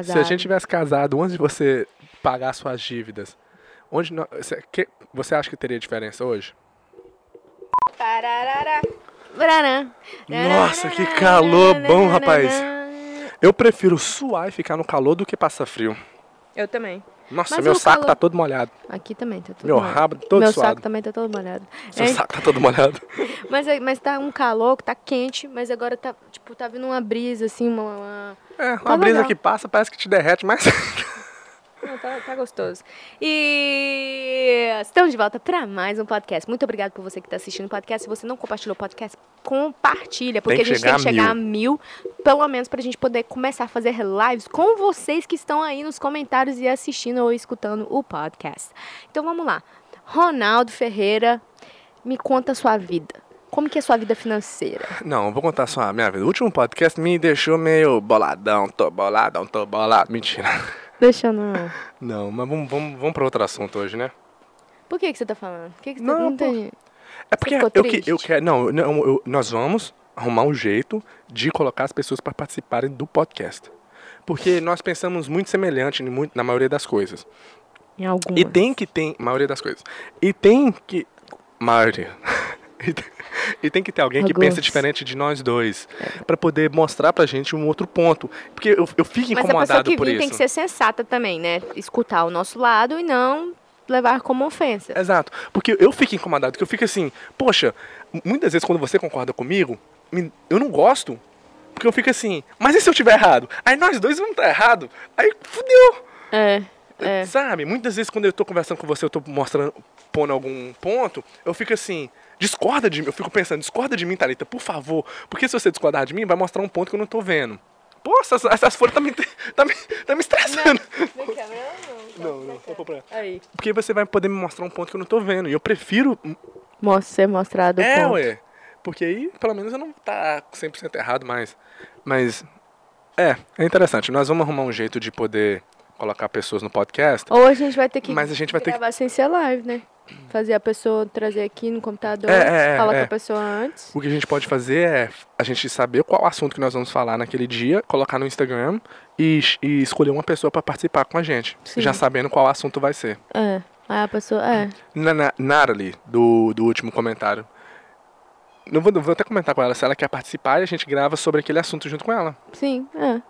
Se a gente tivesse casado antes de você pagar suas dívidas, onde que- você acha que teria diferença hoje? Nossa, que calor bom, rapaz. Eu prefiro suar e ficar no calor do que passar frio. Eu também. Nossa, Mas meu saco calor- tá todo molhado. Aqui também tá tudo Meu molhado. rabo todo Meu suado. saco também tá todo molhado. Seu É, saco tá todo molhado. mas, é- mas tá um calor que tá quente, mas agora tá, tipo, tá vindo uma brisa, assim, uma... uma- É, uma Tá brisa legal. que passa parece que te derrete, mas. Não, tá, tá gostoso. E estamos de volta para mais um podcast. Muito obrigado por você que está assistindo o podcast. Se você não compartilhou o podcast, compartilha, porque a gente tem que chegar a chegar a mil, pelo menos para a gente poder começar a fazer lives com vocês que estão aí nos comentários e assistindo ou escutando o podcast. Então vamos lá. Ronaldo Ferreira, me conta a sua vida. Como que é a sua vida financeira? Não, vou contar só a minha vida. O último podcast me deixou meio boladão, tô boladão, tô bolado. Mentira. Deixa eu não. Não, mas vamos, vamos, vamos para outro assunto hoje, né? Por que, que você tá falando? Por que, que você Não, não pô. tem. É porque eu, que, eu quero. Não, não eu- nós vamos arrumar um jeito de colocar as pessoas para participarem do podcast. Porque nós pensamos muito semelhante em muito- na maioria das coisas. Em alguma. E tem que ter. Maioria das coisas. E tem que. Maioria. E tem- que ter alguém que Alguns. pensa diferente de nós dois. Pra poder mostrar pra gente um outro ponto. Porque eu, eu fico Mas a pessoa incomodado que por isso. tem que ser sensata também, né? Escutar o nosso lado e não levar como ofensa. Exato. Porque eu fico incomodado, porque eu fico assim, poxa, muitas vezes quando você concorda comigo, eu não gosto. Porque eu fico assim, mas e se eu tiver errado? Aí nós dois vamos estar errado. Aí fudeu. É, é. Sabe? Muitas vezes quando eu tô conversando com você, eu tô mostrando, pondo algum ponto, eu fico assim, discorda de mim. Eu fico pensando, discorda de mim, Thalita, por favor. Porque se você discordar de mim, vai mostrar um ponto que eu não tô vendo. Pô, essas, essas folhas tá me, tá me, tá me estressando. Não, não, só pra... Aí. Porque você vai poder me mostrar um ponto que eu não tô vendo. E eu prefiro Mostra, ser mostrado o é, ponto. ué. Porque aí, pelo menos, eu não tá 100% errado mais. Mas, é, é interessante. Nós vamos arrumar um jeito de poder colocar pessoas no podcast. Ou a gente vai ter que Mas a gente vai ter que- gravar sem ser live, né? Fazer a pessoa trazer aqui no computador, É, é, falar é. com a pessoa antes. O que a gente pode fazer é a gente saber qual assunto que nós vamos falar naquele dia, colocar no Instagram e, e escolher uma pessoa para participar com a gente. Sim. Já sabendo qual assunto vai ser. É. Aí a pessoa. É. Na, na, Natalie, do, do último comentário. Não vou, vou até comentar com ela se ela quer participar e a gente grava sobre aquele assunto junto com ela. Sim, é.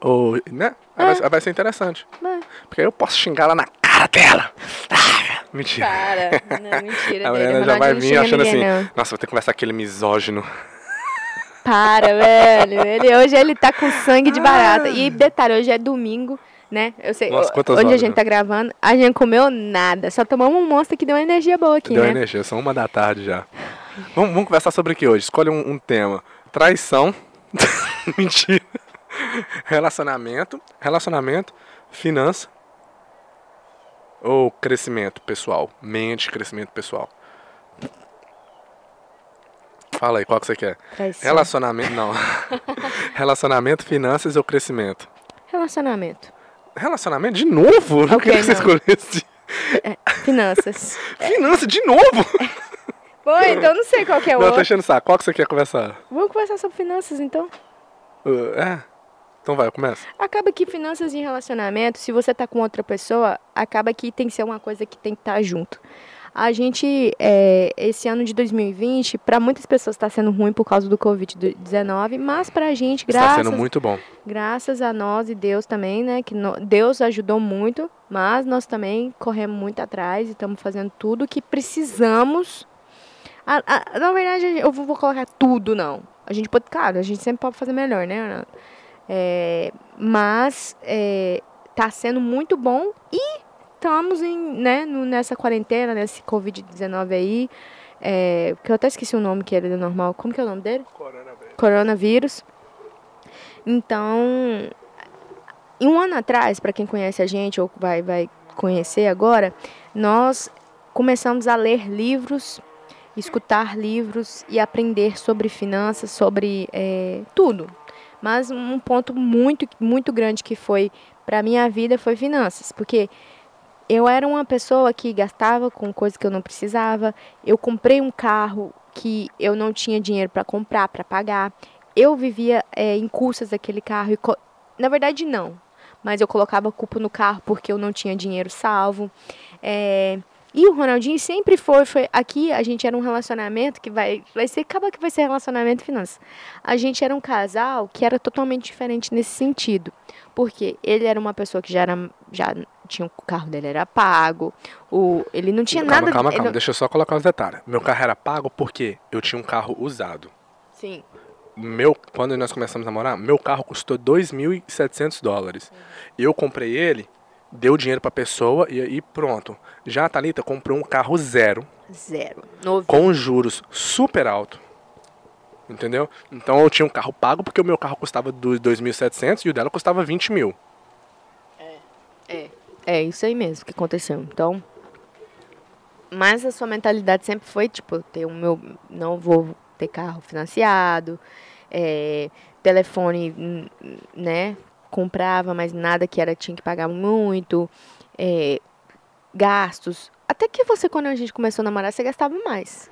Ou, né? É. vai, vai ser interessante. é. Porque aí eu posso xingar ela na cara dela. Ah, mentira. Para. Não, mentira. A dele. Mariana já vai vir achando ninguém, assim, não. nossa, vou ter que conversar com aquele misógino. Para, velho. Ele, hoje ele tá com sangue de barata. E detalhe, hoje é domingo, né? Eu sei, Nossa, onde a horas, gente né? tá gravando, a gente comeu nada. Só tomamos um monstro que deu uma energia boa aqui, Deu né? energia, são uma da tarde já. Vamos, vamos conversar sobre o que hoje? Escolhe um, um tema. Traição. Mentira. Relacionamento. Relacionamento. Finança. Ou crescimento pessoal. Mente, crescimento pessoal. Fala aí, qual que você quer? Traição. Relacionamento, não. Relacionamento, finanças ou crescimento? Relacionamento. Relacionamento de novo? Eu não Ok, queria que você não. escolhesse. É, finanças. Finança de novo? Bom, então eu não sei qual que é o Não, eu tô outro. enchendo saco. Qual que você quer conversar? Vamos conversar sobre finanças, então. Uh, é? Então vai, começa. Acaba que finanças em relacionamento, se você tá com outra pessoa, acaba que tem que ser uma coisa que tem que estar junto. A gente, é, esse ano de 2020, para muitas pessoas está sendo ruim por causa do Covid-19, mas para a gente, Está graças, sendo muito bom. graças a nós e Deus também, né? Que no- Deus ajudou muito, mas nós também corremos muito atrás e estamos fazendo tudo que precisamos. A- a- na verdade, eu vou vou colocar tudo, não. A gente pode, claro, a gente sempre pode fazer melhor, né, Renato? É, mas é, tá sendo muito bom e estamos em, né, nessa quarentena, nesse Covid-19 aí. É, que eu até esqueci o nome que era do normal. Como que é o nome dele? coronavírus. Então, em um ano atrás, para quem conhece a gente ou vai, vai conhecer agora, nós começamos a ler livros, escutar livros e aprender sobre finanças, sobre eh, tudo. Mas um ponto muito, muito grande que foi para minha vida foi finanças, porque eu era uma pessoa que gastava com coisas que eu não precisava. Eu comprei um carro que eu não tinha dinheiro para comprar, para pagar. Eu vivia eh, em custas daquele carro. E Na verdade, não. mas eu colocava culpa no carro porque eu não tinha dinheiro salvo. É, e o Ronaldinho sempre foi, foi. Aqui a gente era um relacionamento que vai. Vai ser. Acaba que vai ser relacionamento e finanças. A gente era um casal que era totalmente diferente nesse sentido. Porque ele era uma pessoa que já era. Já tinha o carro dele era pago. O, ele não tinha calma, nada. Calma, calma, não- deixa eu só colocar os detalhes. Meu carro era pago porque eu tinha um carro usado. Sim. Meu, quando nós começamos a namorar, meu carro custou 2.700 dólares. Eu comprei ele, deu dinheiro pra pessoa e aí pronto. Já a Thalita comprou um carro zero, Zero. Novo. com juros super alto. Entendeu? Então eu tinha um carro pago porque o meu carro custava dos 2.700 e o dela custava 20 mil. É. É isso aí mesmo que aconteceu. Então. Mas a sua mentalidade sempre foi, tipo, ter o meu. Não vou ter carro financiado. é, telefone, né? Comprava, mas nada que era, tinha que pagar muito. é, gastos. Até que você, quando a gente começou a namorar, você gastava mais.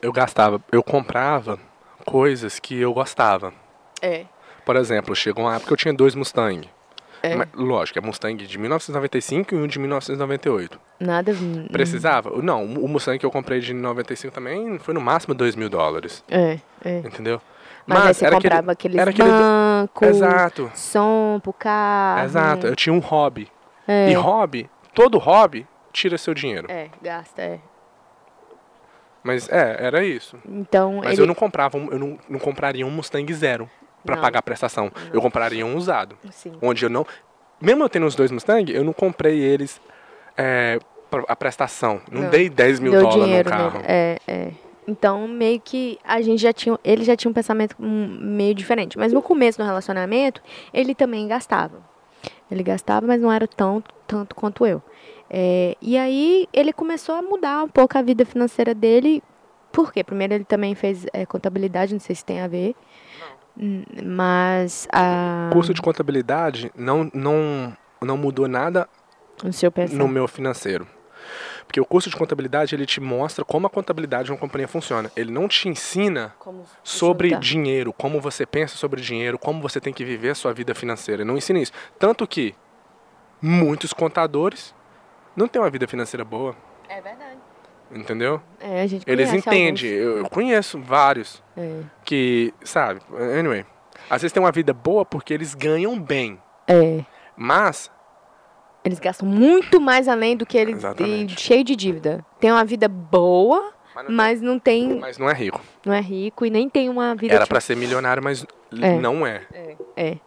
Eu gastava, eu comprava coisas que eu gostava. É. Por exemplo, chegou uma época que eu tinha dois Mustang. É. Mas, lógico, é Mustang de 1995 e um de 1998. Nada. hum, Precisava? Não, o Mustang que eu comprei de 95 também foi no máximo 2 mil dólares. É, é. Entendeu? Mas, aí você comprava aqueles aquele- bancos, Exato, som pro carro. exato. Eu tinha um hobby. É. E hobby, todo hobby tira seu dinheiro. É, gasta, é. Mas é, era isso. Então, Mas ele... eu não comprava, eu não, não compraria um Mustang zero pra Não. pagar a prestação. Eu compraria um usado. Sim. Onde eu não. Mesmo eu tendo os dois Mustang, eu não comprei eles é, a prestação. Não, Não. dei 10 mil Deu dólares no dinheiro carro. nele. É, é. Então, meio que a gente já tinha. Ele já tinha um pensamento hum, meio diferente. Mas no começo do relacionamento, ele também gastava. Ele gastava, mas não era tão, tanto quanto eu. É, e aí ele começou a mudar um pouco a vida financeira dele. Por quê? Primeiro ele também fez é, contabilidade, não sei se tem a ver. Mas a, O curso de contabilidade não, não, não mudou nada o seu pensamento. no meu financeiro. Porque o curso de contabilidade, ele te mostra como a contabilidade de uma companhia funciona. Ele não te ensina sobre juntar. dinheiro, como você pensa sobre dinheiro, como você tem que viver a sua vida financeira. Ele não ensina isso. Tanto que muitos contadores não têm uma vida financeira boa, É verdade. entendeu? É, a gente Eles entendem. Eu, eu conheço vários. É. que, sabe, anyway. Às vezes tem uma vida boa porque eles ganham bem. É. Mas Eles gastam muito mais além do que eles. Exatamente. cheio de dívida. Tem uma vida boa, Mas não- mas não tem. mas não é rico. Não é rico e nem tem uma vida. Era tipo, pra ser milionário, mas É. não é. É.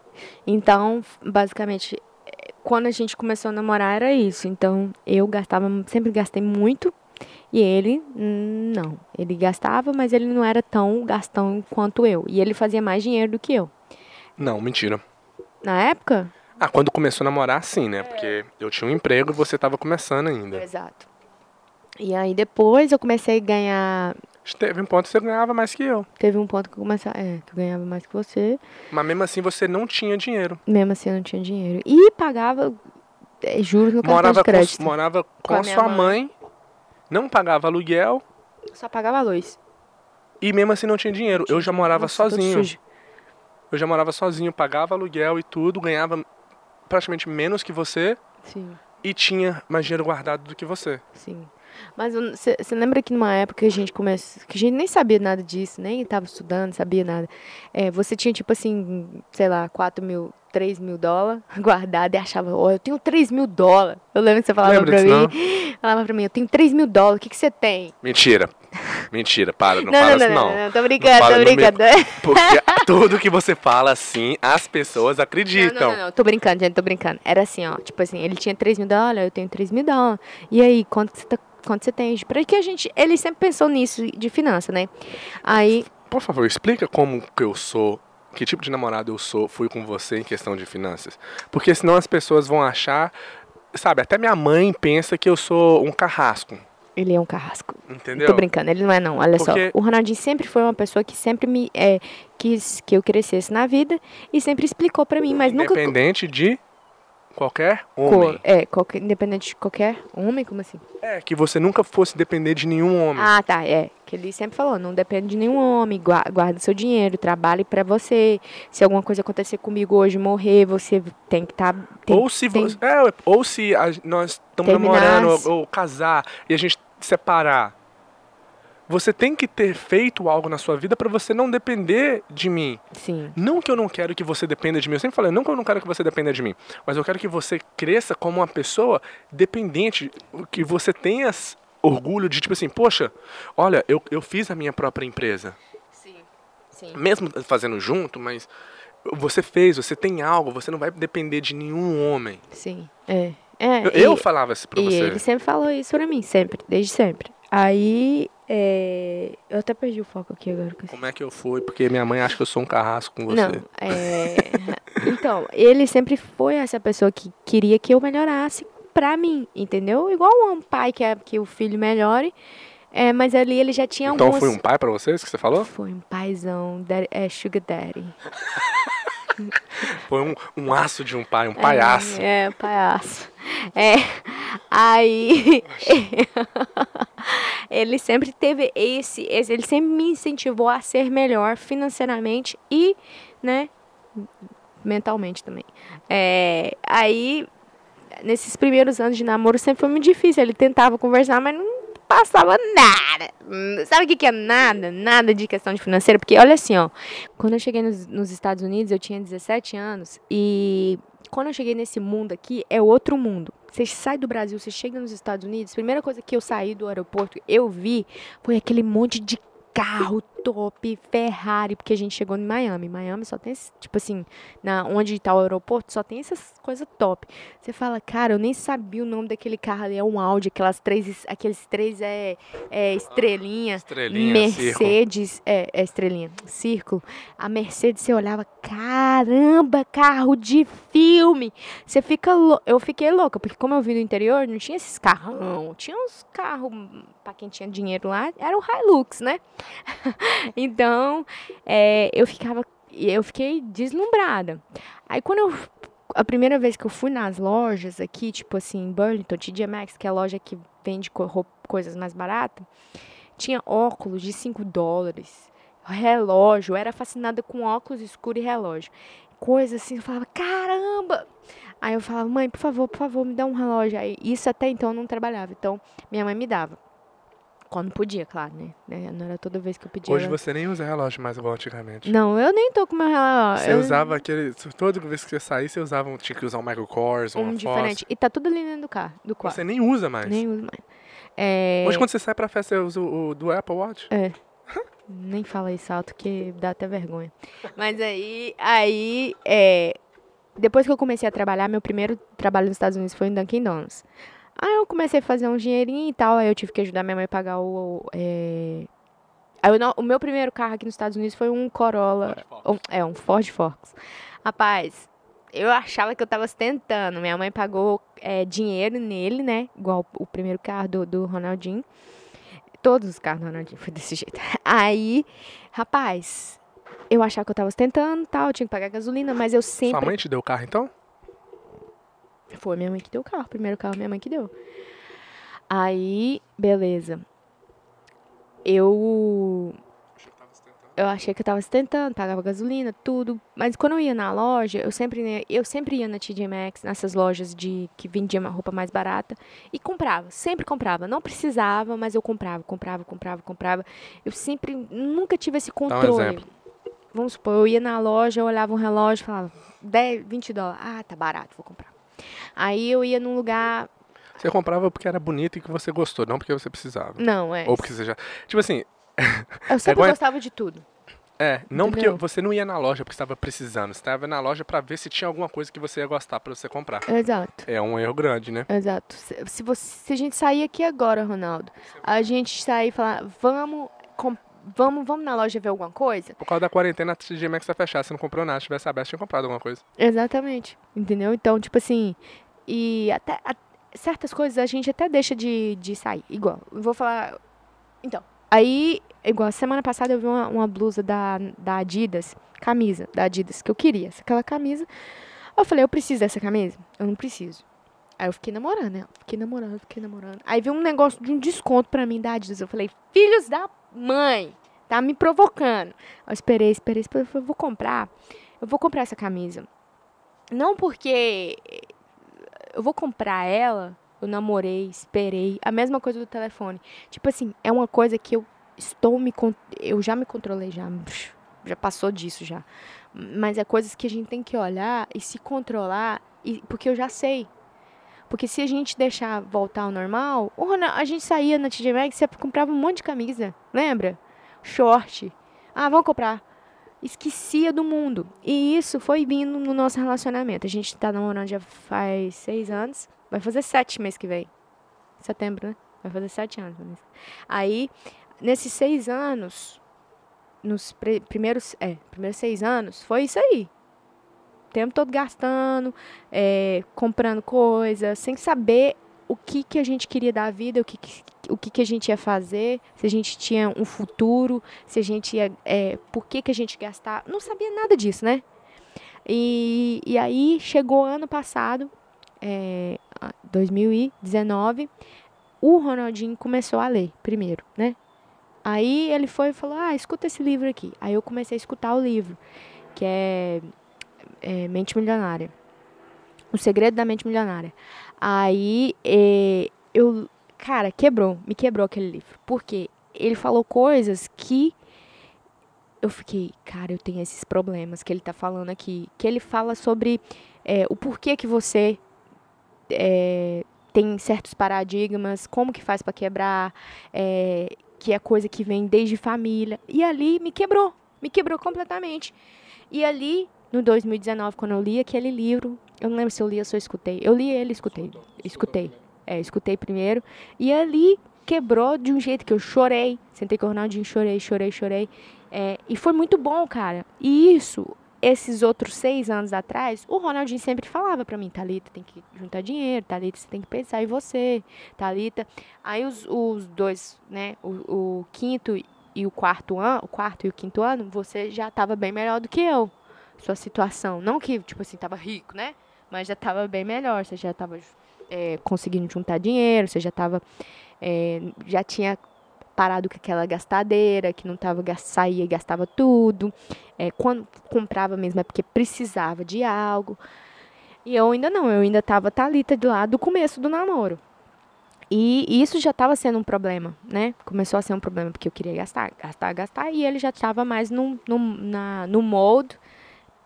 Então, basicamente, é, quando a gente começou a namorar era isso. Então, eu gastava, sempre gastei muito. E ele, hum, não. Ele gastava, mas ele não era tão gastão quanto eu. E ele fazia mais dinheiro do que eu. Não, mentira. Na época? Ah, quando começou a namorar, sim, né? Porque eu tinha um emprego e você tava começando ainda. Exato. E aí depois eu comecei a ganhar. Teve um ponto que você ganhava mais que eu. Teve um ponto que eu comecei. É, que eu ganhava mais que você. Mas mesmo assim você não tinha dinheiro. Mesmo assim eu não tinha dinheiro. E pagava é, juros no cartão Morava de crédito. com, morava com, Com a sua mãe. mãe, não pagava aluguel Só pagava luz. e mesmo assim não tinha dinheiro. Eu já morava Nossa, sozinho. Eu já morava sozinho, pagava aluguel e tudo, ganhava praticamente menos que você Sim, e tinha mais dinheiro guardado do que você. sim. Mas você lembra que numa época que a gente começou. Que a gente nem sabia nada disso, nem estava estudando, sabia nada. É, você tinha tipo assim, sei lá, 4 mil, 3 mil dólares guardado e achava, ó, eu tenho 3 mil dólares. Eu lembro que você falava Lembra pra mim. Falava pra mim, eu tenho 3 mil dólares, o que, que você tem? Mentira. Mentira, para, não, não, fala não, assim não, não. não, tô brincando, fala tô brincando. Porque tudo que você fala assim, as pessoas Não, acreditam. não, não, não, tô brincando, gente, tô brincando. Era assim, ó, tipo assim, ele tinha 3 mil dólares, eu tenho 3 mil dólares. E aí, quanto você, tá, quanto você tem? Pra que a gente, ele sempre pensou nisso, de finança, né? Aí, Por favor, explica como que eu sou, que tipo de namorado eu sou, fui com você em questão de finanças. Porque senão as pessoas vão achar, sabe, até minha mãe pensa que eu sou um carrasco, ele é um carrasco. entendeu? Tô brincando, ele não é não, olha Porque- só. O Ronaldinho sempre foi uma pessoa que sempre me é, quis que eu crescesse na vida e sempre explicou pra mim, mas nunca... Independente de qualquer homem. É, qualquer, independente de qualquer homem, como assim? É, que você nunca fosse depender de nenhum homem. Ah, tá, é. Que ele sempre falou, não depende de nenhum homem, gua- guarda seu dinheiro, trabalhe pra você. Se alguma coisa acontecer comigo hoje, morrer, você tem que estar. ou se tem- é, ou se a- nós estamos namorando ou, ou casar e a gente separar. Você tem que ter feito algo na sua vida pra você não depender de mim. Sim. Não que eu não quero que você dependa de mim. Eu sempre falei, não que eu não quero que você dependa de mim. Mas eu quero que você cresça como uma pessoa dependente. Que você tenha orgulho de, tipo assim, poxa, olha, eu, eu fiz a minha própria empresa. Sim. Sim. Mesmo fazendo junto, mas você fez, você tem algo, você não vai depender de nenhum homem. Sim. É. é Eu, e- eu falava isso pra E você. ele sempre falou isso pra mim, sempre, desde sempre. Aí, é... eu até perdi o foco aqui agora. Como é que eu fui? Porque minha mãe acha que eu sou um carrasco com você. Não, é... então, ele sempre foi essa pessoa que queria que eu melhorasse pra mim, entendeu? Igual um pai quer que o filho melhore, é, mas ali ele já tinha então algumas... foi um pai pra vocês que você falou? Foi um paizão, daddy- é, sugar daddy. Foi um, um aço de um pai, um palhaço. É, é palhaço. É, aí ele sempre teve esse, esse, ele sempre me incentivou a ser melhor financeiramente e, né, mentalmente também. É, aí nesses primeiros anos de namoro sempre foi muito difícil. Ele tentava conversar, mas não passava nada. Hum, Sabe o que, que é nada? Nada de questão de financeira. Porque olha assim, ó. Quando eu cheguei nos, nos Estados Unidos, eu tinha 17 anos. E quando eu cheguei nesse mundo aqui, é outro mundo. Você sai do Brasil, você chega nos Estados Unidos, a primeira coisa que eu saí do aeroporto, eu vi, foi aquele monte de carro top, Ferrari, porque a gente chegou em Miami. Miami só tem, esse, tipo assim, na, onde tá o aeroporto, só tem essas coisas top. Você fala, cara, eu nem sabia o nome daquele carro ali, é um Audi, aquelas três, aqueles três é, é estrelinha. Estrelinha, Mercedes, é, é estrelinha, círculo. A Mercedes, você olhava, caramba, carro de filme. Você fica Eu fiquei louca, porque como eu vim do interior, não tinha esses carrão. Tinha uns carros, pra quem tinha dinheiro lá, era o Hilux, né? então, é, eu ficava. Eu fiquei deslumbrada. Aí quando eu. A primeira vez que eu fui nas lojas aqui, tipo assim, em Burlington, TJ Maxx, que é a loja que vende coisas mais baratas, tinha óculos de 5 dólares, relógio, eu era fascinada com óculos escuros e relógio. Coisa assim, eu falava, caramba! Aí eu falava, mãe, por favor, por favor, me dá um relógio. Aí, isso até então eu não trabalhava, então minha mãe me dava. Quando podia, claro, né? Né, Não era toda vez que eu pedia. Hoje ela- você nem usa relógio mais igual antigamente. Não, eu nem tô com meu relógio. Você eu- usava aquele. Toda vez que você saía, você usava. um- Tinha que usar um Michael Kors, um diferente. E tá tudo ali dentro do carro, do quarto. Você nem usa mais. Nem uso mais. É, Hoje, quando você sai pra festa, você usa o, o do Apple Watch? É. Nem fala isso alto que dá até vergonha. Mas aí, aí, é, depois que eu comecei a trabalhar, meu primeiro trabalho nos Estados Unidos foi em Dunkin' Donuts. Aí eu comecei a fazer um dinheirinho e tal, aí eu tive que ajudar minha mãe a pagar o... o, é, aí não- o meu primeiro carro aqui nos Estados Unidos foi um Corolla, um- é, um Ford Focus. Rapaz, eu achava que eu tava tentando. Minha mãe pagou é, dinheiro nele, né? Igual o primeiro carro do, do Ronaldinho. Todos os carros do Ronaldinho foi desse jeito. Aí, rapaz, eu achava que eu tava tentando tal, eu tinha que pagar gasolina, mas eu Sua sempre. mãe te deu o carro, então? Foi minha mãe que deu o carro, o primeiro carro minha mãe que deu. Aí, beleza. Eu eu achei que eu tava tentando, pagava gasolina, tudo. Mas quando eu ia na loja, eu sempre, ia- eu sempre ia na TJ Maxx, nessas lojas de que vendia uma roupa mais barata, e comprava, sempre comprava. Não precisava, mas eu comprava, comprava, comprava, comprava. Eu sempre, nunca tive esse um controle. exemplo. Vamos supor, eu ia na loja, eu olhava um relógio e falava, 10, 20 dólares. Ah, tá barato, vou comprar. Aí eu ia num lugar. Você comprava porque era bonito e que você gostou, não porque você precisava. Não, é. Ou porque você já. Tipo assim, Eu sempre igual- gostava de tudo. é, não Entendeu? porque você não ia na loja porque estava precisando, você estava na loja pra ver se tinha alguma coisa que você ia gostar pra você comprar. Exato. É um erro grande, né? Exato. Se, se você, se a gente sair aqui agora, Ronaldo, a gente sair e falar, vamos, vamos, vamos na loja ver alguma coisa? Por causa da quarentena, a Maxx tá fechada, você não comprou nada. Se tivesse aberto, tinha comprado alguma coisa. Exatamente. Entendeu? Então, tipo assim, e até a- certas coisas a gente até deixa de, de sair. Igual, vou falar. Então, aí, igual, semana passada eu vi uma, uma blusa da, da Adidas, camisa da Adidas, que eu queria, aquela camisa. Eu falei, eu preciso dessa camisa? Eu não preciso. Aí eu fiquei namorando, né? Fiquei namorando, fiquei namorando. Aí veio um negócio de um desconto pra mim da Adidas. Eu falei, filhos da mãe, tá me provocando. Eu esperei, esperei, esperei. Eu vou comprar. Eu vou comprar essa camisa. Não porque eu vou comprar ela, eu namorei, esperei. A mesma coisa do telefone. Tipo assim, é uma coisa que eu estou me. Eu já me controlei, já. Já passou disso já. Mas é coisas que a gente tem que olhar e se controlar, e, porque eu já sei. Porque se a gente deixar voltar ao normal, a gente saía na TJ Maxx e comprava um monte de camisa, lembra? Short. Ah, vamos comprar. Esquecia do mundo. E isso foi vindo no nosso relacionamento. A gente tá namorando já faz seis anos. Vai fazer sete mês que vem. Setembro, né? Vai fazer sete anos. Aí, nesses seis anos, nos primeiros, é, primeiros seis anos, foi isso aí tempo todo gastando, é, comprando coisas, sem saber o que, que a gente queria da vida, o que, que o que, que a gente ia fazer, se a gente tinha um futuro, se a gente ia. É, por que, que a gente gastar. Não sabia nada disso, né? E, e aí chegou ano passado, é, 2019, o Ronaldinho começou a ler primeiro, né? Aí ele foi e falou: Ah, escuta esse livro aqui. Aí eu comecei a escutar o livro, que é é, Mente Milionária. O Segredo da Mente Milionária. Aí é, eu. Cara, quebrou, me quebrou aquele livro. Porque ele falou coisas que eu fiquei, cara, eu tenho esses problemas que ele tá falando aqui. Que ele fala sobre é, o porquê que você é, tem certos paradigmas, como que faz para quebrar, é, que é coisa que vem desde família. E ali me quebrou, me quebrou completamente. E ali no 2019, quando eu li aquele livro, eu não lembro se eu li ou se eu escutei. Eu li ele, escutei. Escutei. É, escutei primeiro. E ali quebrou de um jeito que eu chorei. Sentei com o Ronaldinho, chorei, chorei, chorei. É, e foi muito bom, cara. E isso, esses outros seis anos atrás, o Ronaldinho sempre falava para mim, Thalita, tem que juntar dinheiro, Thalita, você tem que pensar em você, Thalita. Aí os, os dois, né, o, o quinto e o quarto ano, o quarto e o quinto ano, você já estava bem melhor do que eu sua situação. Não que, tipo assim, tava rico, né? Mas já tava bem melhor. Você já tava é, conseguindo juntar dinheiro, você já tava. É, já tinha parado com aquela gastadeira, que não tava, saía e gastava tudo. É, quando comprava mesmo é porque precisava de algo. E eu ainda não, eu ainda tava talita do do começo do namoro. E isso já estava sendo um problema, né? Começou a ser um problema porque eu queria gastar, gastar, gastar, e ele já estava mais no, no, na, no molde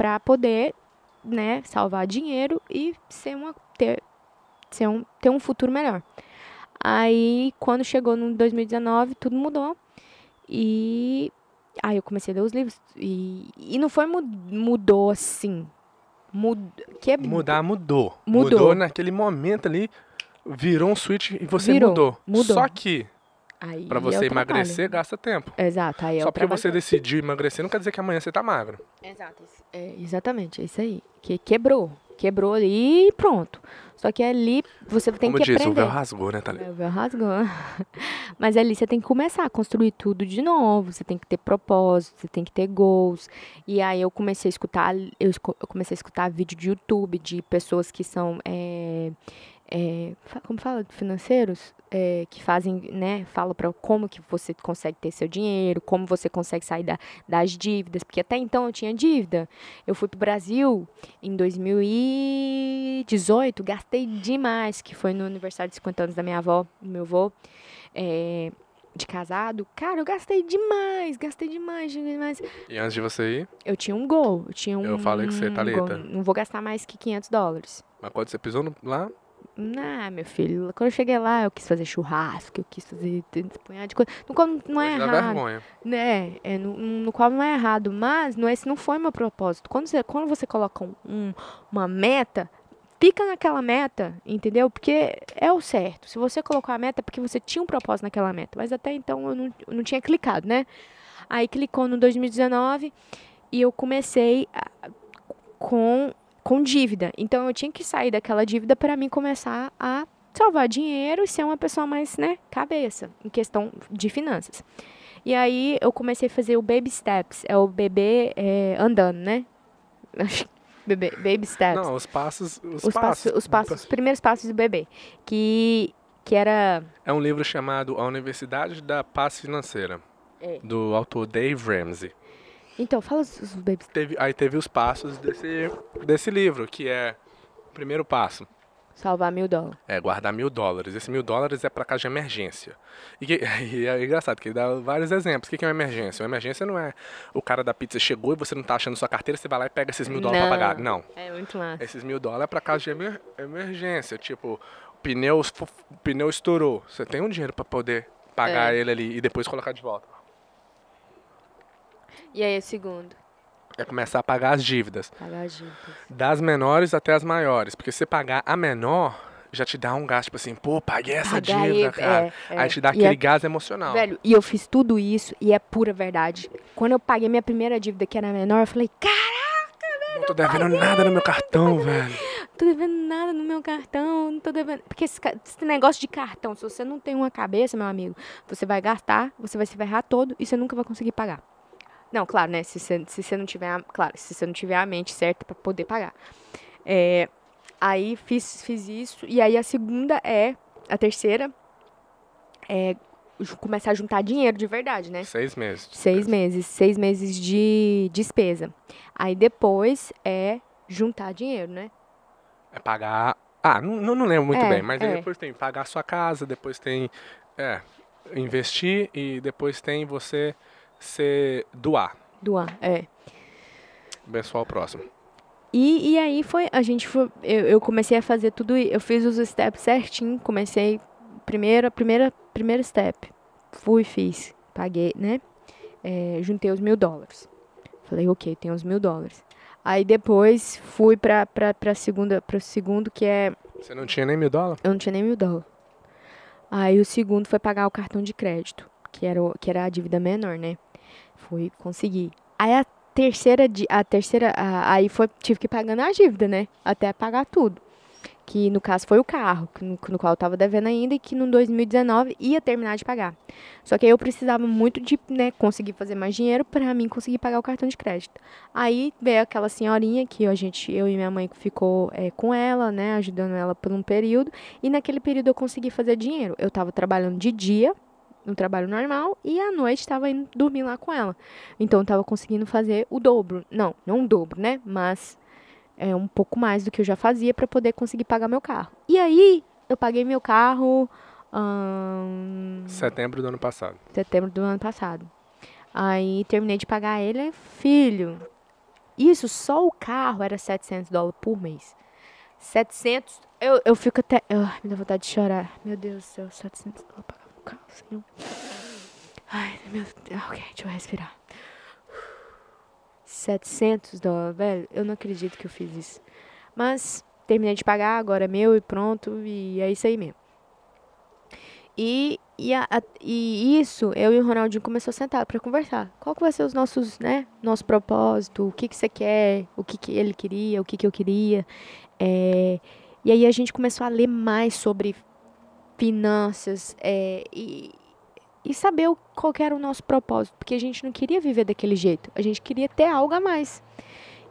para poder, né, salvar dinheiro e ser uma ter, ser um, ter um futuro melhor. Aí, quando chegou no 2019, tudo mudou. E aí eu comecei a ler os livros. E, e não foi mudou assim. Mud, que é, Mudar mudou. mudou. Mudou naquele momento ali. Virou um switch e você virou, mudou. mudou. Só que para você emagrecer, gasta tempo. Exato. Aí Só porque você decidiu emagrecer não quer dizer que amanhã você tá magro. Exato. É, exatamente, é isso aí. Que quebrou. Quebrou ali e pronto. Só que ali você tem Como que diz, aprender. o véu rasgou, né, Thalita? É, o véu rasgou. Mas ali você tem que começar a construir tudo de novo. Você tem que ter propósito, você tem que ter goals. E aí eu comecei a escutar, eu, comecei a escutar vídeo de YouTube de pessoas que são é, é, como fala, financeiros, é, que fazem, né, falam para como que você consegue ter seu dinheiro, como você consegue sair da, das dívidas, porque até então eu tinha dívida. Eu fui pro Brasil em 2018, gastei demais, que foi no aniversário de 50 anos da minha avó, do meu avô, é, de casado. Cara, eu gastei demais, gastei demais, demais. E antes de você ir? Eu tinha um gol, eu tinha um Eu falei que você, tá Um não vou gastar mais que 500 dólares. Mas quando você pisou no, lá, ah, meu filho, quando eu cheguei lá, eu quis fazer churrasco, eu quis fazer punhado de coisa. No qual não é errado. vergonha. Né? É, no, no qual não é errado. Mas não, esse não foi meu propósito. Quando você, quando você coloca um, uma meta, fica naquela meta, entendeu? Porque é o certo. Se você colocou a meta, é porque você tinha um propósito naquela meta. Mas até então eu não, eu não tinha clicado, né? Aí clicou no 2019 e eu comecei a, com com dívida. Então eu tinha que sair daquela dívida para mim começar a salvar dinheiro e ser uma pessoa mais, né, cabeça em questão de finanças. E aí eu comecei a fazer o baby steps, é o bebê é, andando, né? Bebê, baby steps. Não, os passos. Os, os passos, os passos, os primeiros passos do bebê. Que, que era. É um livro chamado A Universidade da Paz Financeira, É. do autor Dave Ramsey. Então, fala os, os baby Teve, aí teve os passos desse, desse livro, que é o primeiro passo. Salvar mil dólares. É guardar mil dólares. Esse mil dólares é para caso de emergência. E, que- e é engraçado, que ele dá vários exemplos. O que que é uma emergência? Uma emergência não é o cara da pizza chegou e você não tá achando sua carteira, você vai lá e pega esses mil dólares pra pagar. Não. É muito massa. Esses mil dólares é pra caso de emer- emergência. Tipo, o pneu, o pneu estourou. Você tem um dinheiro pra poder pagar É. ele ali e depois colocar de volta. E aí, o segundo? É começar a pagar as dívidas. Pagar as dívidas. Das menores até as maiores. Porque se você pagar a menor, já te dá um gasto, tipo assim, pô, paguei essa Pagar dívida, aí, cara. é, é. Aí te dá aquele é- gás emocional. Velho, e eu fiz tudo isso e é pura verdade. Quando eu paguei minha primeira dívida, que era menor, eu falei, cara, Não tô devendo nada no meu cartão, velho. não tô devendo nada no meu cartão, não tô devendo. Porque esse, esse negócio de cartão, se você não tem uma cabeça, meu amigo, você vai gastar, você vai se ferrar todo e você nunca vai conseguir pagar. Não, claro, né? Se você, se você não tiver, a- claro, se você não tiver a mente certa pra poder pagar. É, aí fiz, fiz isso e aí a segunda é, a terceira é começar a juntar dinheiro de verdade, né? Seis meses. Seis meses, seis meses de despesa. Aí depois é juntar dinheiro, né? É pagar. Ah, não, não, lembro muito É, bem, mas aí é. depois tem pagar a sua casa, depois tem. É. Investir e depois tem você se doar. Doar, é. Abençoar o próximo. E, e aí foi, a gente foi, eu, eu comecei a fazer tudo, eu fiz os steps certinho, comecei, primeira, primeira, primeiro step, fui, fiz, paguei, né, É, juntei os mil dólares, falei, ok, tem os mil dólares, aí depois fui pra, pra, pra segunda, pro segundo, que é, Você não tinha nem mil dólares? eu não tinha nem mil dólares, aí o segundo foi pagar o cartão de crédito, que era, o- que era a dívida menor, né, fui conseguir, aí a terceira, a terceira, a- aí foi, tive que ir pagando a dívida, né? Até pagar tudo. Que no caso foi o carro, no, no qual eu tava devendo ainda e que no 2019 ia terminar de pagar. Só que aí eu precisava muito de, né, conseguir fazer mais dinheiro para mim conseguir pagar o cartão de crédito. Aí veio aquela senhorinha que a gente, eu e minha mãe ficou é, com ela, né, ajudando ela por um período, e naquele período eu consegui fazer dinheiro. Eu tava trabalhando de dia, no trabalho normal, e à noite estava indo dormir lá com ela. Então eu tava conseguindo fazer o dobro. Não, não o dobro, né? Mas é um pouco mais do que eu já fazia para poder conseguir pagar meu carro. E aí eu paguei meu carro ahn, Setembro do ano passado. setembro do ano passado. Aí terminei de pagar ele, filho. Isso só o carro era 700 dólares por mês. 700, eu, eu fico até, me dá vontade de chorar. Meu Deus do céu, 700 dólares carro, senhor. Ai, meu Deus, ok, deixa eu respirar. 700 dólares, velho, eu não acredito que eu fiz isso. Mas terminei de pagar, agora é meu e pronto, e é isso aí mesmo. E, e, a- a- e isso, eu e o Ronaldinho começou a sentar para conversar. Qual que vai ser os nossos, né, nosso propósito, o que que você quer, o que que ele queria, o que que eu queria. É, e aí a gente começou a ler mais sobre finanças é, e, e saber o- qual era o nosso propósito, porque a gente não queria viver daquele jeito, a gente queria ter algo a mais.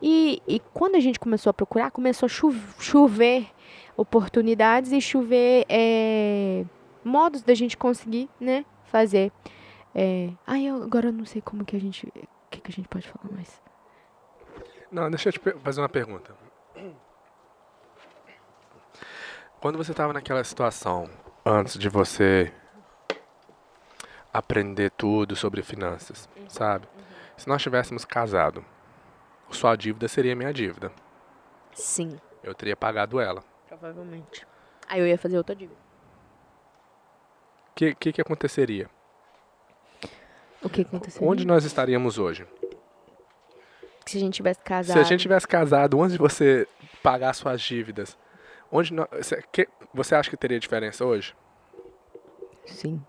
E, e quando a gente começou a procurar, começou a chover oportunidades e chover é, modos da gente conseguir, né, fazer. É, eu, agora eu não sei como que a gente, o que, que a gente pode falar mais. Não, deixa eu te fazer uma pergunta. Quando você estava naquela situação, antes de você aprender tudo sobre finanças, sabe? Se nós tivéssemos casado, sua dívida seria minha dívida. Sim, Eu teria pagado ela. provavelmente. Aí eu ia fazer outra dívida. O que, que, que aconteceria? O que aconteceu? Onde nós estaríamos hoje? Se a gente tivesse casado. Se a gente tivesse casado antes de você pagar suas dívidas, onde nós, você, que- você acha que teria diferença hoje? Sim.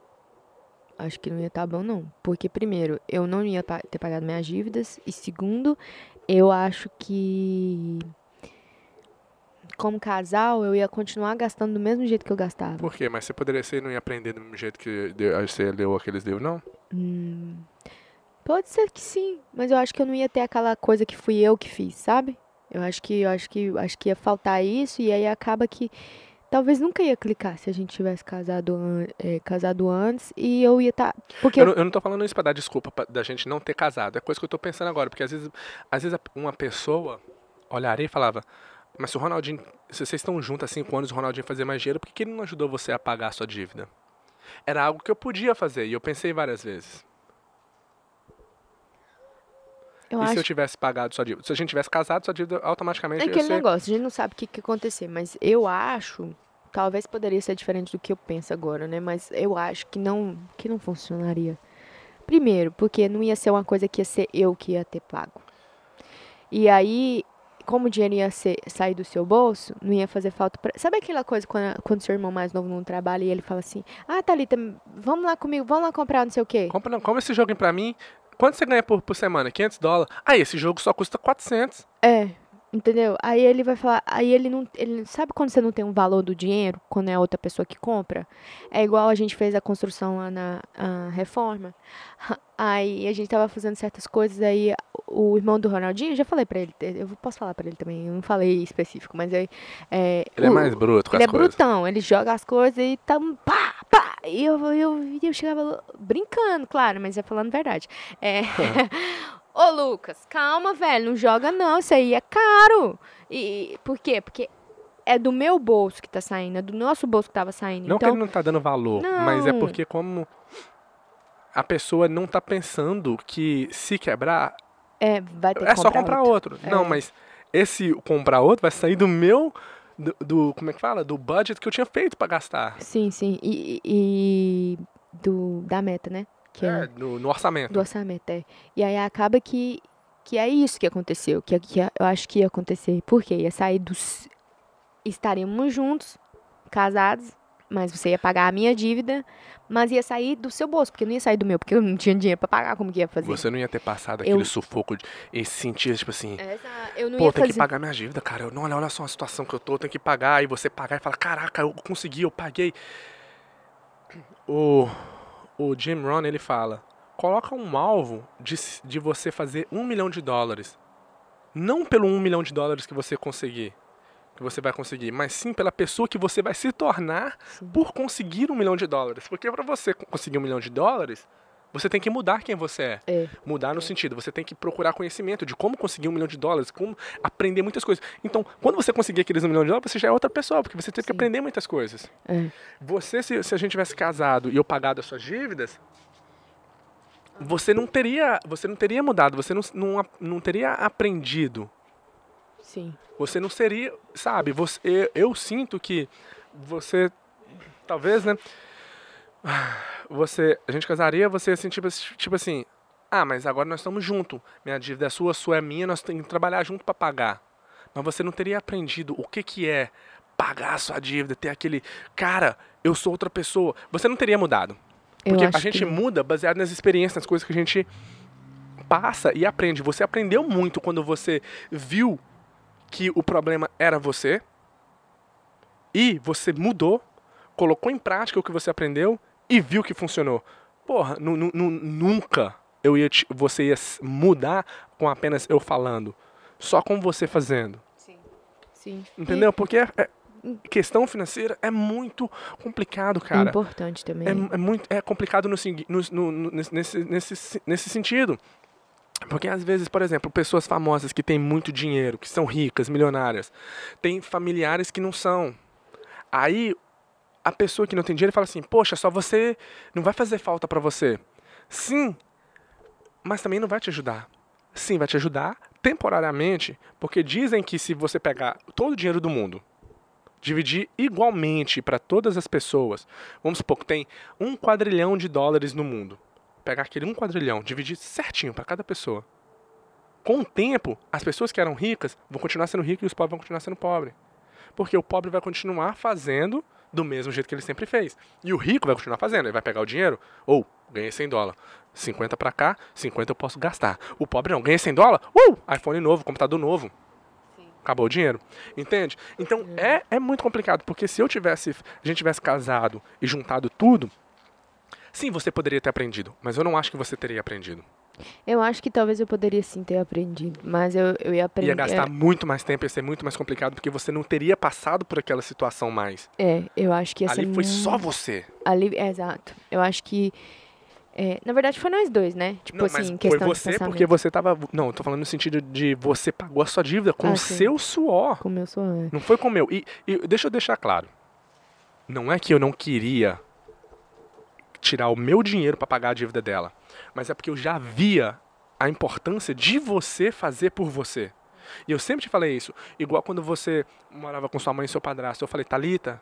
Acho que não ia estar bom, não. Porque, primeiro, eu não ia ter pagado minhas dívidas. E, segundo, eu acho que. Como casal, eu ia continuar gastando do mesmo jeito que eu gastava. Por quê? Mas você poderia ser não ia aprender do mesmo jeito que você leu aqueles livros, não? Hum, pode ser que sim, mas eu acho que eu não ia ter aquela coisa que fui eu que fiz, sabe? Eu acho que eu acho que acho que ia faltar isso e aí acaba que talvez nunca ia clicar se a gente tivesse casado, é, casado antes e eu ia estar porque Eu não, eu não tô falando isso pra dar desculpa pra- da gente não ter casado. É coisa que eu tô pensando agora. Porque às vezes, às vezes uma pessoa olharia e falava: Mas se o Ronaldinho. Se vocês estão juntos há cinco anos, o Ronaldinho fazia mais dinheiro, por que, que ele não ajudou você a pagar a sua dívida? Era algo que eu podia fazer e eu pensei várias vezes. Eu e acho se eu tivesse pagado sua dívida? Se a gente tivesse casado, sua dívida automaticamente É aquele ser. negócio, a gente não sabe o que, que ia acontecer, mas eu acho, talvez poderia ser diferente do que eu penso agora, né? Mas eu acho que não, que não funcionaria. Primeiro, porque não ia ser uma coisa que ia ser eu que ia ter pago. E aí, como o dinheiro ia ser, sair do seu bolso, não ia fazer falta pra... Sabe aquela coisa quando, quando seu irmão mais novo não trabalha e ele fala assim, ah, Thalita, vamos lá comigo, vamos lá comprar não sei o quê. Compra, não, compra esse joguinho pra mim. Quanto você ganha por, por semana? 500 dólares. Ah, esse jogo só custa 400. É, entendeu? Aí ele vai falar, aí ele não, ele sabe quando você não tem um valor do dinheiro, quando é a outra pessoa que compra? É igual a gente fez a construção lá na a reforma. Aí a gente tava fazendo certas coisas, aí o irmão do Ronaldinho, eu já falei pra ele, eu posso falar pra ele também, eu não falei específico, mas aí é, Ele é o- mais bruto com ele é coisas. brutão, ele joga as coisas e tá pá, pá. E eu, eu, eu chegava brincando, claro, mas é falando verdade. É. Ô, Lucas, calma, velho, não joga não, isso aí é caro. E por quê? Porque é do meu bolso que tá saindo, é do nosso bolso que tava saindo. Não que então, ele não tá dando valor, mas é Não. porque como a pessoa não tá pensando que se quebrar é, vai ter que é só comprar outro. Não, É. mas esse comprar outro vai sair do meu do, do- como é que fala? Do budget que eu tinha feito pra gastar. Sim, sim. E, e- e do, da meta, né? Que é, É, no, no orçamento. do orçamento, é. E aí acaba que, que é isso que aconteceu, que, que eu acho que ia acontecer. Porque ia sair dos. Estaríamos juntos, casados, mas você ia pagar a minha dívida, mas ia sair do seu bolso, porque não ia sair do meu, porque eu não tinha dinheiro pra pagar, como que ia fazer? Você não ia ter passado Eu- aquele sufoco de, e sentir, tipo assim, Essa, eu não pô, ia tem fazer. que pagar minha dívida, cara. Eu, não, olha, olha só a situação que eu tô, tem que pagar. E você pagar e falar, caraca, eu consegui, eu paguei. O, o Jim Rohn, ele fala, coloca um alvo de, de você fazer um milhão de dólares. Não pelo um milhão de dólares que você conseguir, que você vai conseguir, mas sim pela pessoa que você vai se tornar por conseguir um milhão de dólares. Porque para você conseguir um milhão de dólares, você tem que mudar quem você é. É. Mudar no sentido, você tem que procurar conhecimento de como conseguir um milhão de dólares, como aprender muitas coisas. Então, quando você conseguir aqueles um milhão de dólares, você já é outra pessoa, porque você teve que Sim. aprender muitas coisas. É. Você, se, se a gente tivesse casado e eu pagado as suas dívidas, você não teria, você não teria mudado, você não, não, não teria aprendido. Sim. Você não seria, sabe? Você, eu, eu sinto que você, talvez, né? Você, a gente casaria, você assim, tipo, tipo assim, ah, mas agora nós estamos juntos. Minha dívida é sua, sua é minha, nós temos que trabalhar junto para pagar. Mas você não teria aprendido o que que é pagar a sua dívida, ter aquele, cara, eu sou outra pessoa. Você não teria mudado. Porque a gente que muda baseado nas experiências, nas coisas que a gente passa e aprende. Você aprendeu muito quando você viu que o problema era você e você mudou, colocou em prática o que você aprendeu e viu que funcionou. Porra, nu- nu- nu- nunca eu ia te- você ia mudar com apenas eu falando, só com você fazendo. Sim. Sim. Entendeu? Porque é- é- questão financeira é muito complicado, E é cara. importante também. É, é muito é complicado no- no- no- nesse, nesse, nesse sentido. Porque às vezes, por exemplo, pessoas famosas que têm muito dinheiro, que são ricas, milionárias, têm familiares que não são. Aí a pessoa que não tem dinheiro fala assim: "Poxa, só você não vai fazer falta pra você". Sim, mas também não vai te ajudar. Sim, vai te ajudar temporariamente, porque dizem que se você pegar todo o dinheiro do mundo, dividir igualmente para todas as pessoas, vamos supor que tem um quadrilhão de dólares no mundo, pegar aquele um quadrilhão, dividir certinho para cada pessoa. Com o tempo, as pessoas que eram ricas vão continuar sendo ricas e os pobres vão continuar sendo pobres. Porque o pobre vai continuar fazendo do mesmo jeito que ele sempre fez. E o rico vai continuar fazendo. Ele vai pegar o dinheiro, ou ganhei 100 dólares. 50 para cá, 50 eu posso gastar. O pobre não, ganhei 100 dólares, uh, iPhone novo, computador novo. Acabou o dinheiro. Entende? Então é, é muito complicado, porque se eu tivesse, a gente tivesse casado e juntado tudo, sim, você poderia ter aprendido, mas eu não acho que você teria aprendido. Eu acho que talvez eu poderia sim ter aprendido, mas eu, eu ia aprender. Ia gastar muito mais tempo, ia ser muito mais complicado, porque você não teria passado por aquela situação mais. É, eu acho que ia Ali foi muito- só você. Ali, é, exato. Eu acho que. é, na verdade, foi nós dois, né? Tipo não, assim, foi questão de você porque você tava. Não, eu tô falando no sentido de você pagou a sua dívida com Ah, o sim. seu suor. Como eu sou. é. Não foi com o meu. E, e deixa eu deixar claro. Não é que eu não queria tirar o meu dinheiro para pagar a dívida dela, mas é porque eu já via a importância de você fazer por você. E eu sempre te falei isso. Igual quando você morava com sua mãe e seu padrasto, eu falei, Talita,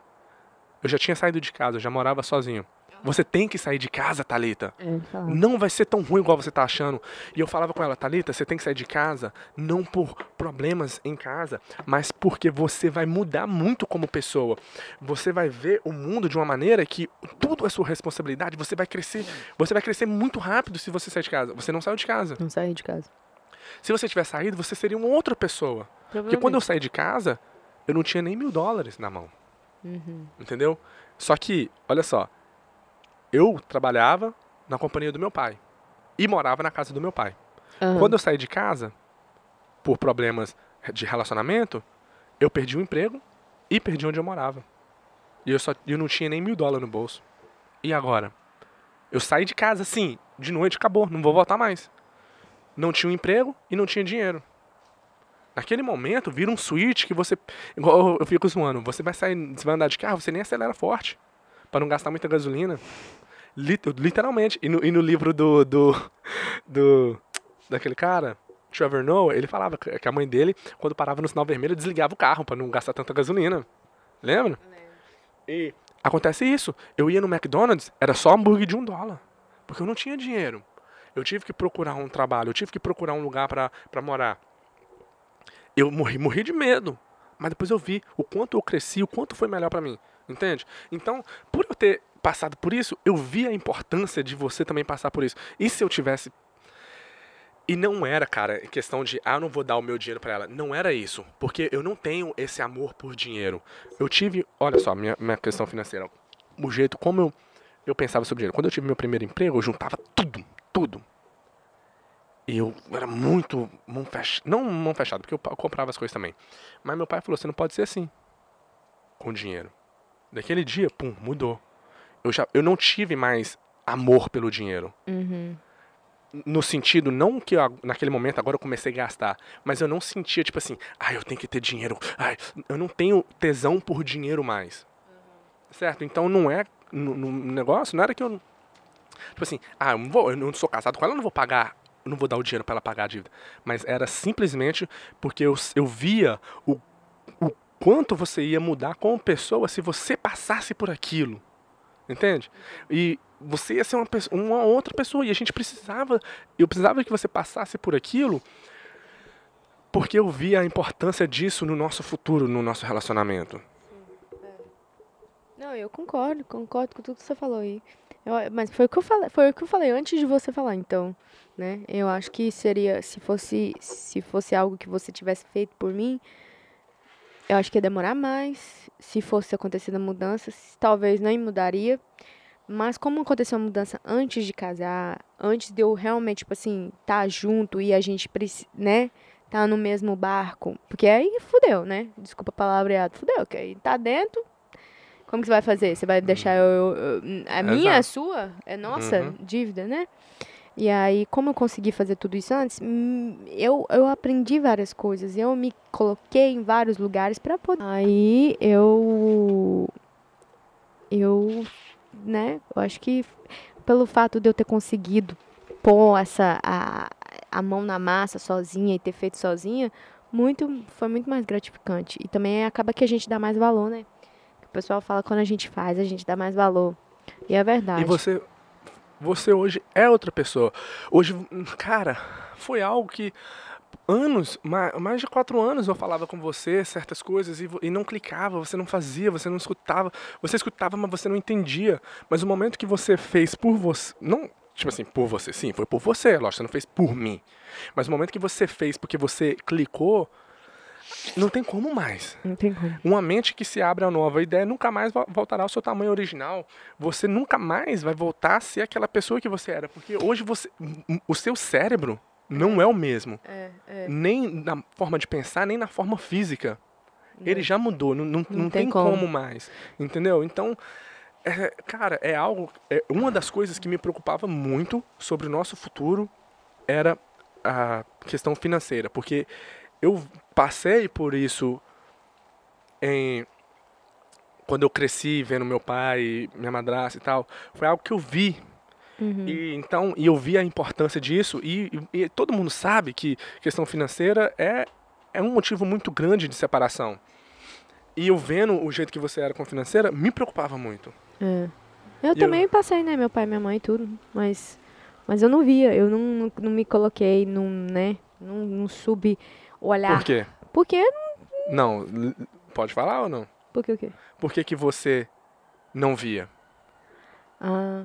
eu já tinha saído de casa, eu já morava sozinho. Você tem que sair de casa, Talita. É. Não vai ser tão ruim igual você tá achando. E eu falava com ela, Thalita, você tem que sair de casa, não por problemas em casa, mas porque você vai mudar muito como pessoa. Você vai ver o mundo de uma maneira que tudo é sua responsabilidade, você vai crescer, você vai crescer muito rápido se você sair de casa. Você não saiu de casa. Não saí de casa. Se você tivesse saído, você seria uma outra pessoa. Porque quando eu saí de casa, eu não tinha nem mil dólares na mão. Uhum. Entendeu? Só que, olha só, eu trabalhava na companhia do meu pai e morava na casa do meu pai. Aham. Quando eu saí de casa, por problemas de relacionamento, eu perdi o emprego e perdi onde eu morava. E eu, só, eu não tinha nem mil dólares no bolso. E agora? Eu saí de casa, sim, de noite acabou, não vou voltar mais. Não tinha um emprego e não tinha dinheiro. Naquele momento, vira um switch que você. Igual eu- eu fico zoando, você vai sair, você vai andar de carro, você nem acelera forte. Pra não gastar muita gasolina. Lit- literalmente. E no, e no livro do, do. do. daquele cara, Trevor Noah, ele falava que a mãe dele, quando parava no sinal vermelho, desligava o carro pra não gastar tanta gasolina. Lembra? E acontece isso. Eu ia no McDonald's, era só hambúrguer de um dólar. Porque eu não tinha dinheiro. Eu tive que procurar um trabalho, eu tive que procurar um lugar pra morar. Eu morri, morri de medo. Mas depois eu vi o quanto eu cresci, o quanto foi melhor pra mim. Entende? Então, por eu ter passado por isso, eu vi a importância de você também passar por isso. E se eu tivesse. E não era, cara, questão de, ah, não vou dar o meu dinheiro pra ela. Não era isso. Porque eu não tenho esse amor por dinheiro. Eu tive, olha só, minha, minha questão financeira. O jeito como eu, eu pensava sobre dinheiro. Quando eu tive meu primeiro emprego, eu juntava tudo, tudo. E eu era muito mão fechada. Não mão fechada, porque eu comprava as coisas também. Mas meu pai falou: você não pode ser assim. Com dinheiro. Daquele dia, pum, mudou. Eu, já, eu não tive mais amor pelo dinheiro. Uhum. No sentido, não que eu, naquele momento agora eu comecei a gastar, mas eu não sentia, tipo assim, ai, eu tenho que ter dinheiro. Ai, eu não tenho tesão por dinheiro mais. Certo? Então não é. No, no negócio, não era que eu. Tipo assim, ah, eu não, vou, eu não sou casado com ela, eu não vou pagar. Eu não vou dar o dinheiro pra ela pagar a dívida. Mas era simplesmente porque eu, eu via o quanto você ia mudar como pessoa se você passasse por aquilo. Entende? E você ia ser uma, pesso- uma outra pessoa. E a gente precisava. Eu precisava que você passasse por aquilo. Porque eu via a importância disso no nosso futuro, no nosso relacionamento. Não, eu concordo, concordo com tudo que você falou aí. Eu- mas foi o que eu falei, foi o que eu falei antes de você falar, então, né? Eu acho que seria, se fosse, se fosse algo que você tivesse feito por mim, eu acho que ia demorar mais. Se fosse acontecer a mudança, talvez nem mudaria. Mas como aconteceu a mudança antes de casar, antes de eu realmente, tipo assim, tá junto e a gente, né, tá no mesmo barco, porque aí fudeu, né? Desculpa a palavreada, fudeu, que aí tá dentro, como que você vai fazer? Você vai deixar eu. eu- eu- a minha, a sua? É nossa Uhum. dívida, né? E aí, como eu consegui fazer tudo isso antes, hum, eu, eu aprendi várias coisas. Eu me coloquei em vários lugares para poder. Aí eu. Eu. Né? Eu acho que pelo fato de eu ter conseguido pôr essa. A, a mão na massa sozinha e ter feito sozinha, muito, foi muito mais gratificante. E também acaba que a gente dá mais valor, né? O pessoal fala quando a gente faz, a gente dá mais valor. E é verdade. E você, você hoje é outra pessoa. Hoje, cara, foi algo que anos, ma- mais de quatro anos eu falava com você certas coisas e, e não clicava, você não fazia, você não escutava. Você escutava, mas você não entendia. Mas o momento que você fez por você, não, tipo assim, por você, sim, foi por você, lógico, você não fez por mim. Mas o momento que você fez porque você clicou, não tem como mais. Não tem como. Uma mente que se abre a nova ideia nunca mais vo- voltará ao seu tamanho original. Você nunca mais vai voltar a ser aquela pessoa que você era. Porque hoje você. O seu cérebro não é o mesmo. É, é. Nem na forma de pensar, nem na forma física. Ele já mudou, não, não, não tem tem, como. como. mais. Entendeu? Então, é, cara, é algo. É, uma das coisas que me preocupava muito sobre o nosso futuro era a questão financeira. Porque eu passei por isso em. Quando eu cresci vendo meu pai, minha madrasta e tal, foi algo que eu vi Uhum. e então, e eu vi a importância disso e, e- e todo mundo sabe que questão financeira é, é um motivo muito grande de separação. E eu vendo o jeito que você era com a financeira, me preocupava muito. É. Eu E também passei, né? Meu pai, minha mãe tudo. Mas, mas eu não via. Eu não, não, me coloquei, não, né? Não, não subi olhar. Por quê? Porque. Não, pode falar ou não? Porque o quê? Por que, que você não via? Ah,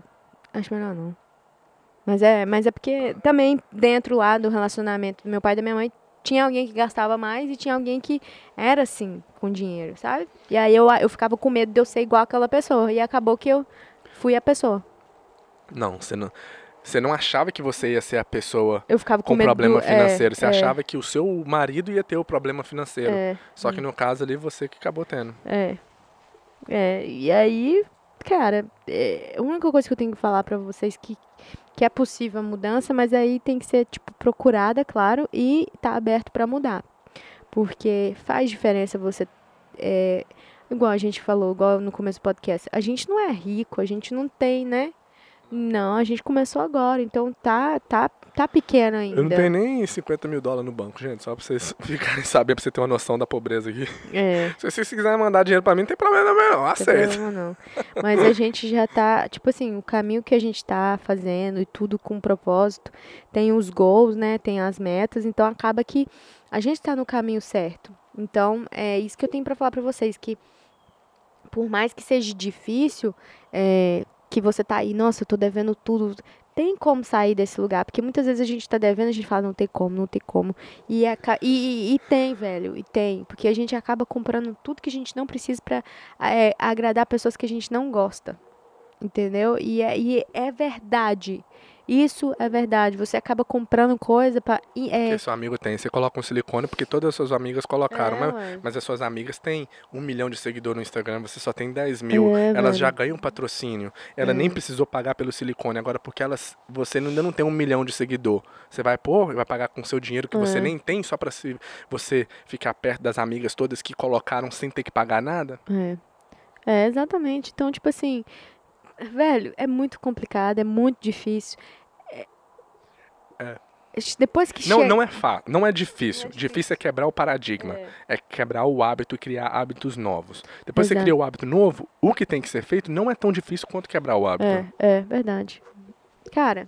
acho melhor não. Mas é, mas é porque também dentro lá do relacionamento do meu pai e da minha mãe tinha alguém que gastava mais e tinha alguém que era assim com dinheiro, sabe? E aí eu, eu ficava com medo de eu ser igual aquela pessoa e acabou que eu fui a pessoa. Não, você não, você não achava que você ia ser a pessoa com, problema do, financeiro. é, você é, achava que o seu marido ia ter o problema financeiro. É, Só que no caso ali, você que acabou tendo. é. É, e aí, cara, é, a única coisa que eu tenho que falar pra vocês que que é possível a mudança, mas aí tem que ser tipo procurada, claro, e tá aberto pra mudar. Porque faz diferença você é, igual a gente falou, igual no começo do podcast, a gente não é rico, a gente não tem, né? Não, a gente começou agora, então tá tá tá pequeno ainda. Eu não tenho nem 50 mil dólares no banco, gente. Só pra vocês ficarem sabendo, pra você ter uma noção da pobreza aqui. É. Se vocês quiserem mandar dinheiro pra mim, não tem problema não, Não aceito. problema não. Mas a gente já tá, tipo assim, o caminho que a gente tá fazendo e tudo com propósito, tem os goals, né? Tem as metas, então acaba que a gente tá no caminho certo. Então, é isso que eu tenho pra falar pra vocês, que por mais que seja difícil, é, que você tá aí, nossa, eu tô devendo tudo, tem como sair desse lugar, porque muitas vezes a gente tá devendo, a gente fala, não tem como, não tem como. E, e, e- e tem, velho, e tem. Porque a gente acaba comprando tudo que a gente não precisa pra é, agradar pessoas que a gente não gosta. Entendeu? E é, e é verdade. Isso é verdade. Você acaba comprando coisa pra. e É, Porque seu amigo tem. Você coloca um silicone porque todas as suas amigas colocaram. É, mas, ué. mas as suas amigas têm um milhão de seguidores no Instagram, você só tem 10 mil. É, elas já ganham patrocínio. Ela nem precisou pagar pelo silicone. Agora, porque elas, você ainda não tem um milhão de seguidor. Você vai pôr e vai pagar com seu dinheiro que É. você nem tem só pra se, você ficar perto das amigas todas que colocaram sem ter que pagar nada. É. É, exatamente. Então, tipo assim, velho, é muito complicado, é muito difícil. É- É. Depois que Não, chega. não é fácil, não é difícil. Não é difícil é quebrar o paradigma. É. É quebrar o hábito e criar hábitos novos. Depois que Exato. você cria o hábito novo, o que tem que ser feito não é tão difícil quanto quebrar o hábito. É, é, verdade. Cara,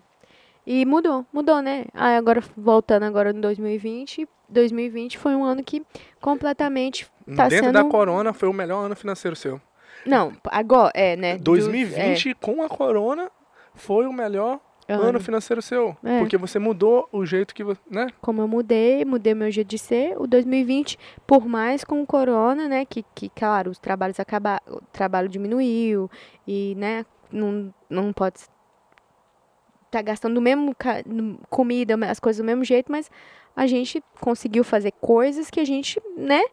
e mudou, mudou, né? Aí agora, voltando agora em 2020, 2020 foi um ano que completamente tá Dentro sendo... da corona foi o melhor ano financeiro seu. Não, agora, é, né? do- 2020 com a corona foi o melhor é, ano financeiro seu. É. Porque você mudou o jeito que você. Né? como eu mudei, mudei meu jeito de ser. O 2020, por mais com o corona, né, que, que claro, os trabalhos acabaram, o trabalho diminuiu e, né, não, não pode tá gastando o mesmo comida, as coisas do mesmo jeito, mas a gente conseguiu fazer coisas que a gente, né,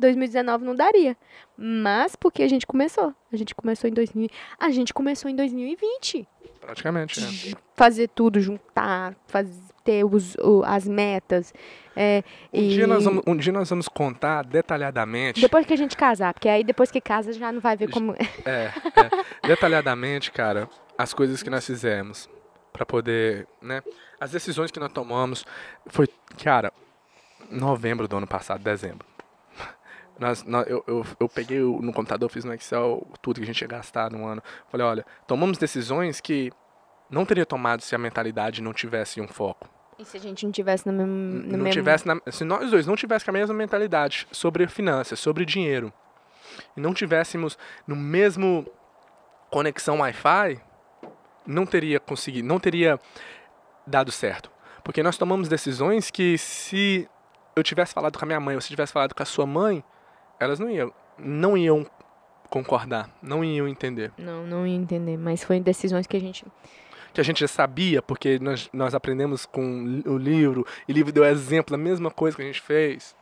2019 não daria. Mas porque a gente começou. A gente começou em 2000, a gente começou em 2020 Praticamente. né? fazer tudo, juntar, fazer, ter os, o- as metas. É, Um, e dia nós vamos, um dia nós vamos contar detalhadamente. Depois que a gente casar, porque aí depois que casa já não vai ver como. É, é, detalhadamente, cara, as coisas que nós fizemos pra poder, né? As decisões que nós tomamos foi, cara, novembro do ano passado, dezembro. Nós, nós- eu, eu, eu peguei no computador, fiz no Excel tudo que a gente ia gastar no ano. Falei, olha, tomamos decisões que não teria tomado se a mentalidade não tivesse um foco. E se a gente não tivesse no mesmo. No não mesmo... tivesse na- se nós dois não tivéssemos a mesma mentalidade sobre finanças, sobre dinheiro, e não tivéssemos no mesmo conexão Wi-Fi, não teria conseguido, não teria dado certo. Porque nós tomamos decisões que se eu tivesse falado com a minha mãe, ou se tivesse falado com a sua mãe, elas não iam, não iam concordar, não iam entender. Não, não ia entender. Mas foi decisões que a gente. Que a gente já sabia, porque nós, nós aprendemos com o livro, e o livro deu exemplo da mesma coisa que a gente fez.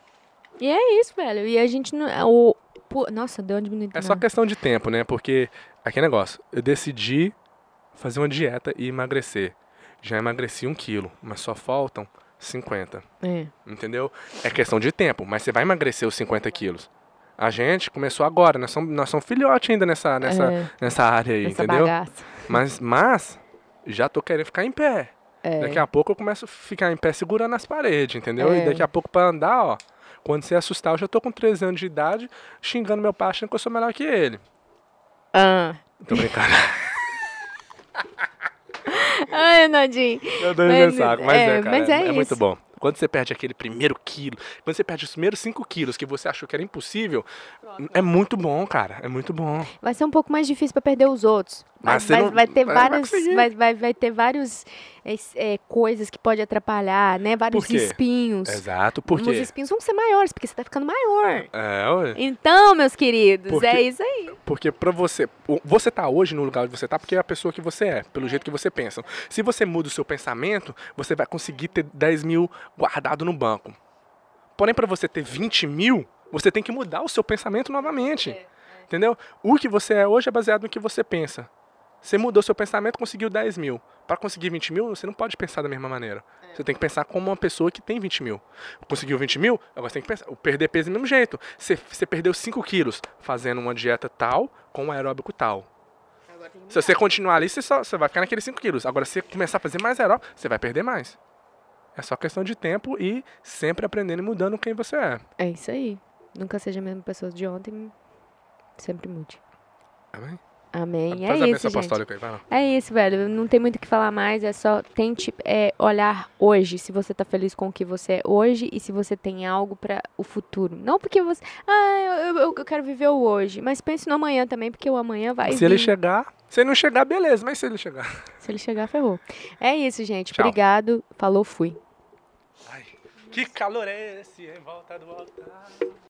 E é isso, velho. E a gente não. O... pô, Nossa, deu uma diminuída. É só questão de tempo, né? Porque, aquele negócio, eu decidi fazer uma dieta e emagrecer. Já emagreci um quilo, mas só faltam 50. É. Entendeu? É questão de tempo, mas você vai emagrecer os 50 quilos. A gente começou agora, nós somos, nós somos filhote ainda nessa, nessa, É. nessa área aí, Essa entendeu? bagaça. Mas, mas, já tô querendo ficar em pé. É. Daqui a pouco eu começo a ficar em pé segurando as paredes, entendeu? É. E daqui a pouco pra andar, ó. Quando você assustar, eu já tô com 13 anos de idade, xingando meu pai, achando que eu sou melhor que ele. Ah. Tô brincando. Ai, Nadinho. Eu dou Mas, meu saco, mas é, é, cara, mas é é, muito isso. bom. Quando você perde aquele primeiro quilo, quando você perde os primeiros 5 quilos que você achou que era impossível, é muito bom, cara. É muito bom. Vai ser um pouco mais difícil pra perder os outros. Mas você vai, não- vai ter vai- vai vários, vai, vai, vai ter vários é, é, coisas que pode atrapalhar, né? Vários espinhos. Exato, por Os espinhos vão ser maiores, porque você tá ficando maior. É, ué. Então, meus queridos, Porque- é isso aí. Porque pra você. Você tá hoje no lugar onde você tá porque é a pessoa que você é, pelo jeito que você pensa. Se você muda o seu pensamento, você vai conseguir ter 10 mil guardado no banco. Porém, pra você ter 20 mil, você tem que mudar o seu pensamento novamente. Entendeu? O que você é hoje é baseado no que você pensa. Você mudou seu pensamento, conseguiu 10 mil. Para conseguir 20 mil, você não pode pensar da mesma maneira. Você tem que pensar como uma pessoa que tem 20 mil. Conseguiu 20 mil, agora você tem que pensar. Perder peso do mesmo jeito. Você, você perdeu 5 quilos fazendo uma dieta tal com um aeróbico tal. Se você continuar ali, você, só, você vai ficar naqueles 5 quilos. Agora, se você começar a fazer mais aeróbico, você vai perder mais. É só questão de tempo e sempre aprendendo e mudando quem você é. É isso aí. Nunca seja a mesma pessoa de ontem. Sempre mude. Amém? Amém. Faz é a isso, apostólica aí, vai lá. É isso, velho. Não tem muito o que falar mais. É só tente é, olhar hoje, se você tá feliz com o que você é hoje e se você tem algo para o futuro. Não porque você. Ah, eu, eu- eu quero viver o hoje. Mas pense no amanhã também, porque o amanhã vai Se vir. ele chegar, se ele não chegar, beleza, mas se ele chegar. Se ele chegar, ferrou. É isso, gente. Tchau. Obrigado. Falou, fui. Ai, que calor é esse em volta do altar?